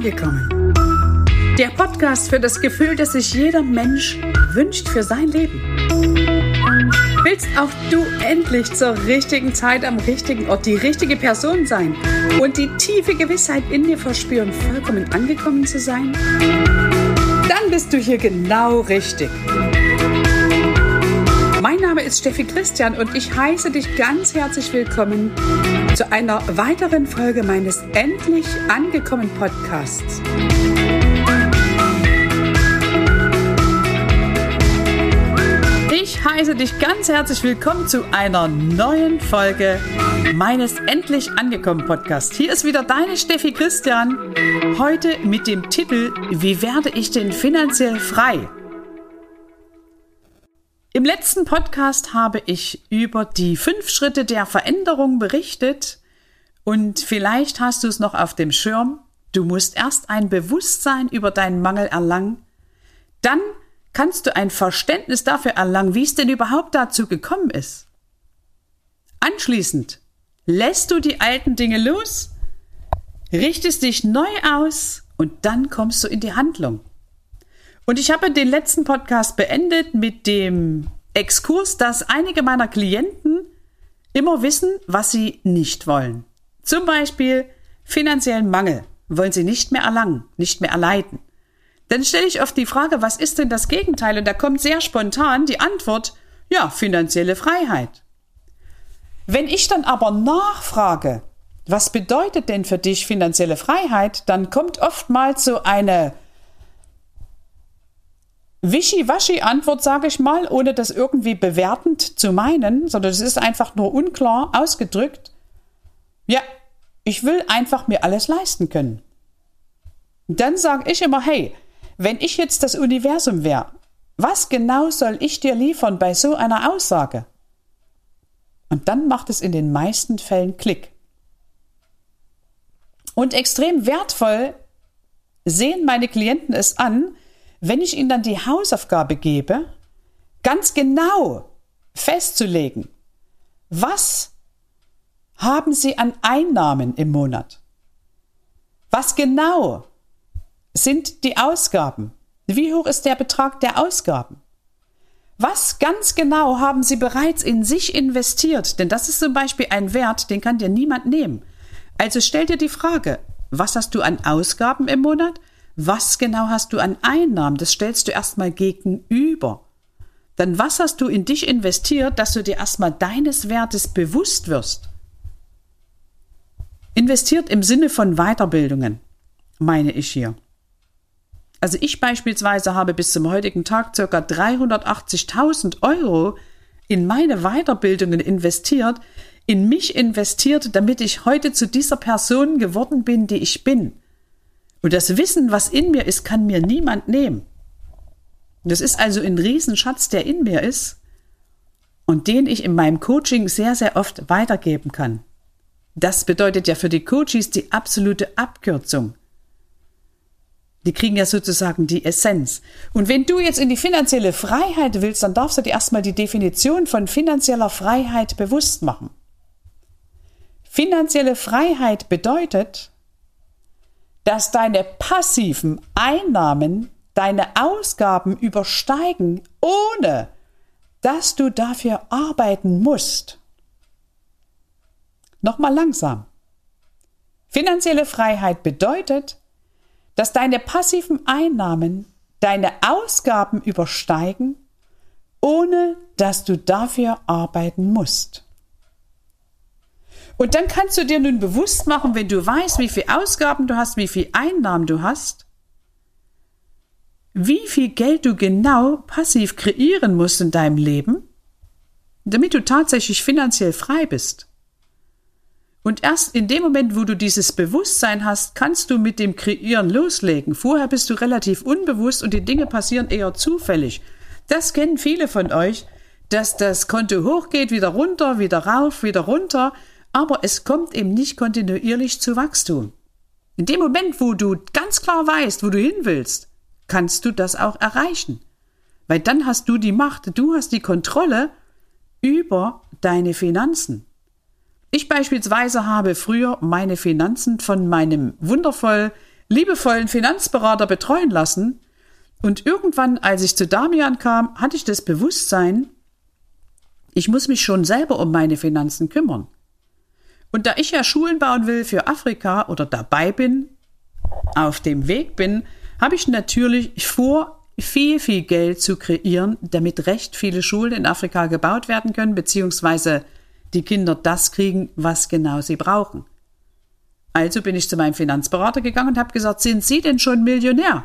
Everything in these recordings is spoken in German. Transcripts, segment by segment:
Angekommen. Der Podcast für das Gefühl, das sich jeder Mensch wünscht für sein Leben. Willst auch du endlich zur richtigen Zeit am richtigen Ort die richtige Person sein und die tiefe Gewissheit in dir verspüren, vollkommen angekommen zu sein? Dann bist du hier genau richtig. Ist Steffi Christian und ich heiße dich ganz herzlich willkommen zu einer weiteren Folge meines Endlich angekommen Podcasts. Ich heiße dich ganz herzlich willkommen zu einer neuen Folge meines Endlich angekommen Podcasts. Hier ist wieder deine Steffi Christian, heute mit dem Titel Wie werde ich denn finanziell frei? Im letzten Podcast habe ich über die fünf Schritte der Veränderung berichtet und vielleicht hast du es noch auf dem Schirm. Du musst erst ein Bewusstsein über deinen Mangel erlangen, dann kannst du ein Verständnis dafür erlangen, wie es denn überhaupt dazu gekommen ist. Anschließend lässt du die alten Dinge los, richtest dich neu aus und dann kommst du in die Handlung. Und ich habe den letzten Podcast beendet mit dem Exkurs, dass einige meiner Klienten immer wissen, was sie nicht wollen. Zum Beispiel finanziellen Mangel wollen sie nicht mehr erlangen, nicht mehr erleiden. Dann stelle ich oft die Frage, was ist denn das Gegenteil? Und da kommt sehr spontan die Antwort, ja, finanzielle Freiheit. Wenn ich dann aber nachfrage, was bedeutet denn für dich finanzielle Freiheit, dann kommt oftmals so eine Wischiwaschi-Antwort, sage ich mal, ohne das irgendwie bewertend zu meinen, sondern es ist einfach nur unklar ausgedrückt. Ja, ich will einfach mir alles leisten können. Dann sage ich immer, hey, wenn ich jetzt das Universum wäre, was genau soll ich dir liefern bei so einer Aussage? Und dann macht es in den meisten Fällen Klick. Und extrem wertvoll sehen meine Klienten es an, wenn ich Ihnen dann die Hausaufgabe gebe, ganz genau festzulegen, was haben Sie an Einnahmen im Monat? Was genau sind die Ausgaben? Wie hoch ist der Betrag der Ausgaben? Was ganz genau haben Sie bereits in sich investiert? Denn das ist zum Beispiel ein Wert, den kann dir niemand nehmen. Also stell dir die Frage, was hast du an Ausgaben im Monat? Was genau hast du an Einnahmen? Das stellst du erstmal gegenüber. Dann was hast du in dich investiert, dass du dir erstmal deines Wertes bewusst wirst? Investiert im Sinne von Weiterbildungen, meine ich hier. Also ich beispielsweise habe bis zum heutigen Tag ca. 380.000 Euro in meine Weiterbildungen investiert, in mich investiert, damit ich heute zu dieser Person geworden bin, die ich bin. Und das Wissen, was in mir ist, kann mir niemand nehmen. Das ist also ein Riesenschatz, der in mir ist und den ich in meinem Coaching sehr, sehr oft weitergeben kann. Das bedeutet ja für die Coaches die absolute Abkürzung. Die kriegen ja sozusagen die Essenz. Und wenn du jetzt in die finanzielle Freiheit willst, dann darfst du dir erstmal die Definition von finanzieller Freiheit bewusst machen. Finanzielle Freiheit bedeutet, dass deine passiven Einnahmen deine Ausgaben übersteigen, ohne dass du dafür arbeiten musst. Nochmal langsam. Finanzielle Freiheit bedeutet, dass deine passiven Einnahmen deine Ausgaben übersteigen, ohne dass du dafür arbeiten musst. Und dann kannst du dir nun bewusst machen, wenn du weißt, wie viel Ausgaben du hast, wie viel Einnahmen du hast, wie viel Geld du genau passiv kreieren musst in deinem Leben, damit du tatsächlich finanziell frei bist. Und erst in dem Moment, wo du dieses Bewusstsein hast, kannst du mit dem Kreieren loslegen. Vorher bist du relativ unbewusst und die Dinge passieren eher zufällig. Das kennen viele von euch, dass das Konto hochgeht, wieder runter, wieder rauf, wieder runter, aber es kommt eben nicht kontinuierlich zu Wachstum. In dem Moment, wo du ganz klar weißt, wo du hin willst, kannst du das auch erreichen. Weil dann hast du die Macht, du hast die Kontrolle über deine Finanzen. Ich beispielsweise habe früher meine Finanzen von meinem wundervoll liebevollen Finanzberater betreuen lassen, und irgendwann, als ich zu Damian kam, hatte ich das Bewusstsein, ich muss mich schon selber um meine Finanzen kümmern. Und da ich ja Schulen bauen will für Afrika oder dabei bin, auf dem Weg bin, habe ich natürlich vor, viel, viel Geld zu kreieren, damit recht viele Schulen in Afrika gebaut werden können, beziehungsweise die Kinder das kriegen, was genau sie brauchen. Also bin ich zu meinem Finanzberater gegangen und habe gesagt, sind Sie denn schon Millionär?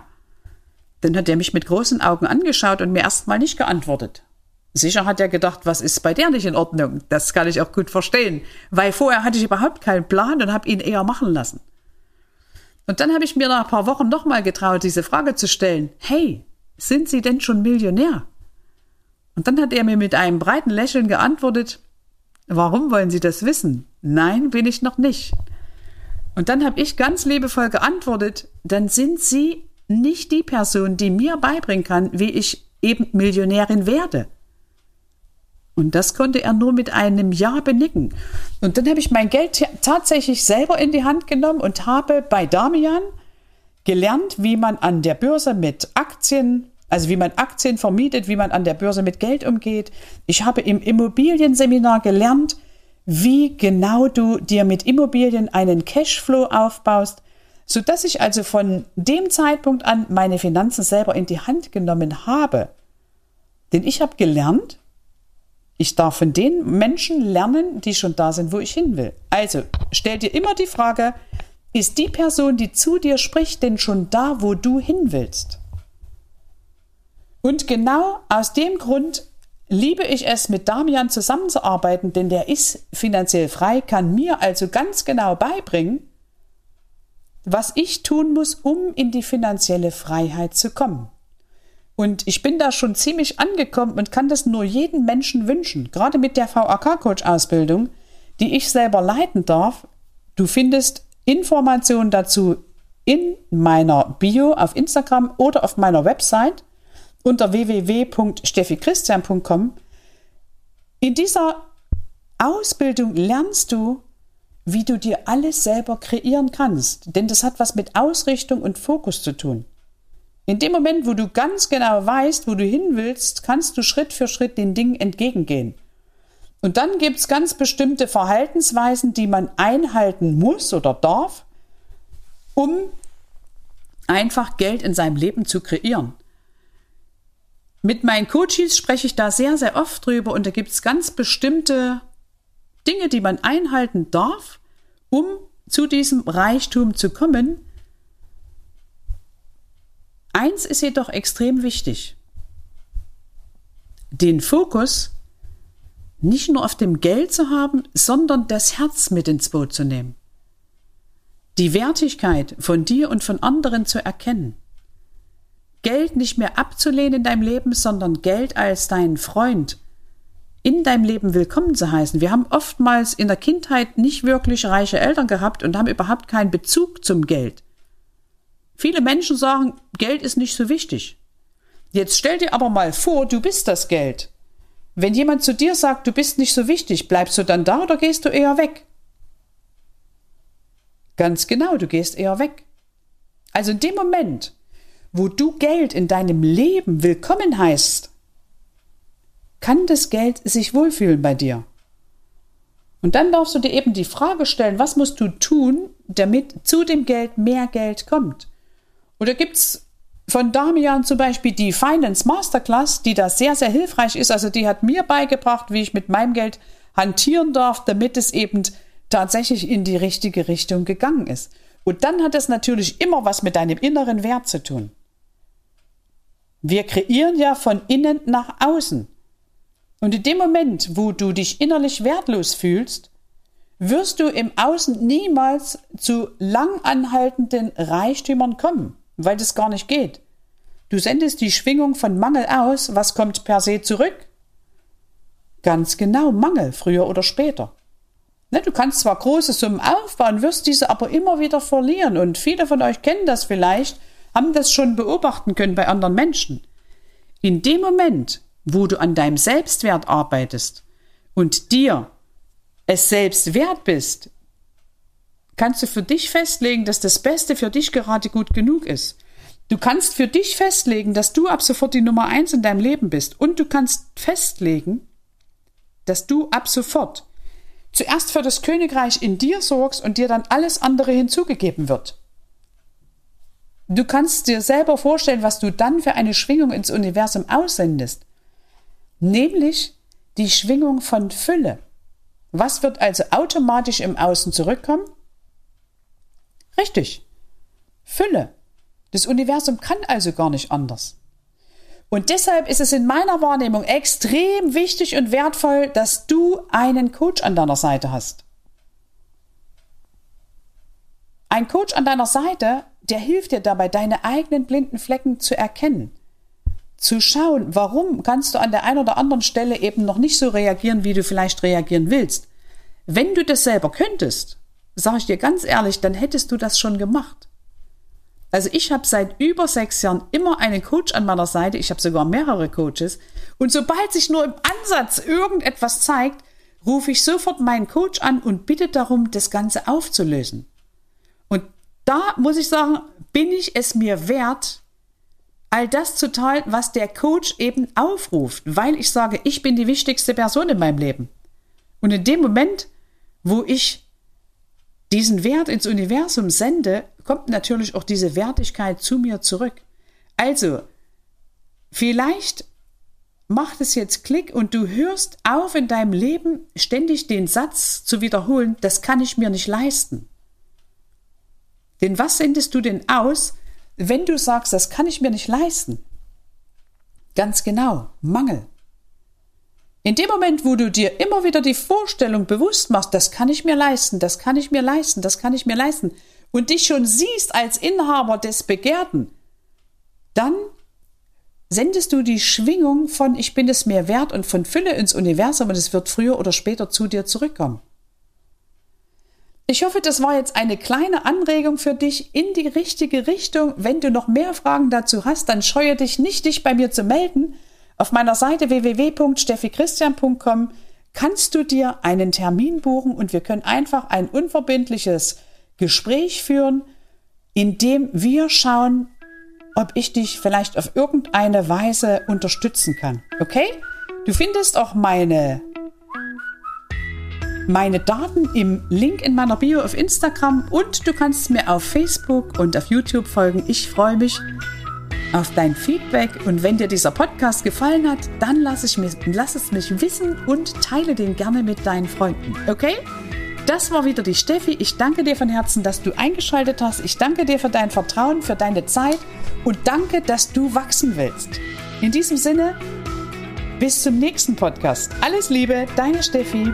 Dann hat er mich mit großen Augen angeschaut und mir erstmal nicht geantwortet. Sicher hat er gedacht, was ist bei der nicht in Ordnung? Das kann ich auch gut verstehen, weil vorher hatte ich überhaupt keinen Plan und habe ihn eher machen lassen. Und dann habe ich mir nach ein paar Wochen nochmal getraut, diese Frage zu stellen. Hey, sind Sie denn schon Millionär? Und dann hat er mir mit einem breiten Lächeln geantwortet, Warum wollen Sie das wissen? Nein, bin ich noch nicht. Und dann habe ich ganz liebevoll geantwortet, dann sind Sie nicht die Person, die mir beibringen kann, wie ich eben Millionärin werde. Und das konnte er nur mit einem Ja benicken. Und dann habe ich mein Geld tatsächlich selber in die Hand genommen und habe bei Damian gelernt, wie man an der Börse mit Aktien, also wie man Aktien vermietet, wie man an der Börse mit Geld umgeht. Ich habe im Immobilienseminar gelernt, wie genau du dir mit Immobilien einen Cashflow aufbaust, so dass ich also von dem Zeitpunkt an meine Finanzen selber in die Hand genommen habe. Denn ich habe gelernt, ich darf von den Menschen lernen, die schon da sind, wo ich hin will. Also stell dir immer die Frage, ist die Person, die zu dir spricht, denn schon da, wo du hin willst? Und genau aus dem Grund liebe ich es, mit Damian zusammenzuarbeiten, denn der ist finanziell frei, kann mir also ganz genau beibringen, was ich tun muss, um in die finanzielle Freiheit zu kommen. Und ich bin da schon ziemlich angekommen und kann das nur jedem Menschen wünschen, gerade mit der VAK-Coach-Ausbildung, die ich selber leiten darf. Du findest Informationen dazu in meiner Bio auf Instagram oder auf meiner Website unter www.steffichristian.com. In dieser Ausbildung lernst du, wie du dir alles selber kreieren kannst, denn das hat was mit Ausrichtung und Fokus zu tun. In dem Moment, wo du ganz genau weißt, wo du hin willst, kannst du Schritt für Schritt den Dingen entgegengehen. Und dann gibt es ganz bestimmte Verhaltensweisen, die man einhalten muss oder darf, um einfach Geld in seinem Leben zu kreieren. Mit meinen Coaches spreche ich da sehr, sehr oft drüber und da gibt es ganz bestimmte Dinge, die man einhalten darf, um zu diesem Reichtum zu kommen. Eins ist jedoch extrem wichtig. Den Fokus nicht nur auf dem Geld zu haben, sondern das Herz mit ins Boot zu nehmen. Die Wertigkeit von dir und von anderen zu erkennen. Geld nicht mehr abzulehnen in deinem Leben, sondern Geld als deinen Freund in deinem Leben willkommen zu heißen. Wir haben oftmals in der Kindheit nicht wirklich reiche Eltern gehabt und haben überhaupt keinen Bezug zum Geld. Viele Menschen sagen, Geld ist nicht so wichtig. Jetzt stell dir aber mal vor, du bist das Geld. Wenn jemand zu dir sagt, du bist nicht so wichtig, bleibst du dann da oder gehst du eher weg? Ganz genau, du gehst eher weg. Also in dem Moment, wo du Geld in deinem Leben willkommen heißt, kann das Geld sich wohlfühlen bei dir. Und dann darfst du dir eben die Frage stellen, was musst du tun, damit zu dem Geld mehr Geld kommt? Oder gibt's von Damian zum Beispiel die Finance Masterclass, die da sehr, sehr hilfreich ist. Also die hat mir beigebracht, wie ich mit meinem Geld hantieren darf, damit es eben tatsächlich in die richtige Richtung gegangen ist. Und dann hat es natürlich immer was mit deinem inneren Wert zu tun. Wir kreieren ja von innen nach außen. Und in dem Moment, wo du dich innerlich wertlos fühlst, wirst du im Außen niemals zu langanhaltenden Reichtümern kommen, weil das gar nicht geht. Du sendest die Schwingung von Mangel aus, was kommt per se zurück? Ganz genau, Mangel, früher oder später. Ne, du kannst zwar große Summen aufbauen, wirst diese aber immer wieder verlieren. Und viele von euch kennen das vielleicht, haben das schon beobachten können bei anderen Menschen. In dem Moment, wo du an deinem Selbstwert arbeitest und dir es selbst wert bist, kannst du für dich festlegen, dass das Beste für dich gerade gut genug ist. Du kannst für dich festlegen, dass du ab sofort die Nummer eins in deinem Leben bist. Und du kannst festlegen, dass du ab sofort zuerst für das Königreich in dir sorgst und dir dann alles andere hinzugegeben wird. Du kannst dir selber vorstellen, was du dann für eine Schwingung ins Universum aussendest. Nämlich die Schwingung von Fülle. Was wird also automatisch im Außen zurückkommen? Richtig. Fülle. Das Universum kann also gar nicht anders. Und deshalb ist es in meiner Wahrnehmung extrem wichtig und wertvoll, dass du einen Coach an deiner Seite hast. Ein Coach an deiner Seite, der hilft dir dabei, deine eigenen blinden Flecken zu erkennen. Zu schauen, warum kannst du an der einen oder anderen Stelle eben noch nicht so reagieren, wie du vielleicht reagieren willst. Wenn du das selber könntest, sage ich dir ganz ehrlich, dann hättest du das schon gemacht. Also ich habe seit über sechs Jahren immer einen Coach an meiner Seite. Ich habe sogar mehrere Coaches. Und sobald sich nur im Ansatz irgendetwas zeigt, rufe ich sofort meinen Coach an und bitte darum, das Ganze aufzulösen. Da muss ich sagen, bin ich es mir wert, all das zu teilen, was der Coach eben aufruft, weil ich sage, ich bin die wichtigste Person in meinem Leben. Und in dem Moment, wo ich diesen Wert ins Universum sende, kommt natürlich auch diese Wertigkeit zu mir zurück. Also, vielleicht macht es jetzt Klick und du hörst auf in deinem Leben ständig den Satz zu wiederholen, das kann ich mir nicht leisten. Denn was sendest du denn aus, wenn du sagst, das kann ich mir nicht leisten? Ganz genau, Mangel. In dem Moment, wo du dir immer wieder die Vorstellung bewusst machst, das kann ich mir leisten, das kann ich mir leisten, das kann ich mir leisten, und dich schon siehst als Inhaber des Begehrten, dann sendest du die Schwingung von ich bin es mir wert und von Fülle ins Universum und es wird früher oder später zu dir zurückkommen. Ich hoffe, das war jetzt eine kleine Anregung für dich in die richtige Richtung. Wenn du noch mehr Fragen dazu hast, dann scheue dich nicht, dich bei mir zu melden. Auf meiner Seite www.steffichristian.com kannst du dir einen Termin buchen und wir können einfach ein unverbindliches Gespräch führen, in dem wir schauen, ob ich dich vielleicht auf irgendeine Weise unterstützen kann. Okay? Du findest auch meine meine Daten im Link in meiner Bio auf Instagram und du kannst mir auf Facebook und auf YouTube folgen. Ich freue mich auf dein Feedback und wenn dir dieser Podcast gefallen hat, dann lass, ich mich, lass es mich wissen und teile den gerne mit deinen Freunden. Okay? Das war wieder die Steffi. Ich danke dir von Herzen, dass du eingeschaltet hast. Ich danke dir für dein Vertrauen, für deine Zeit und danke, dass du wachsen willst. In diesem Sinne, bis zum nächsten Podcast. Alles Liebe, deine Steffi.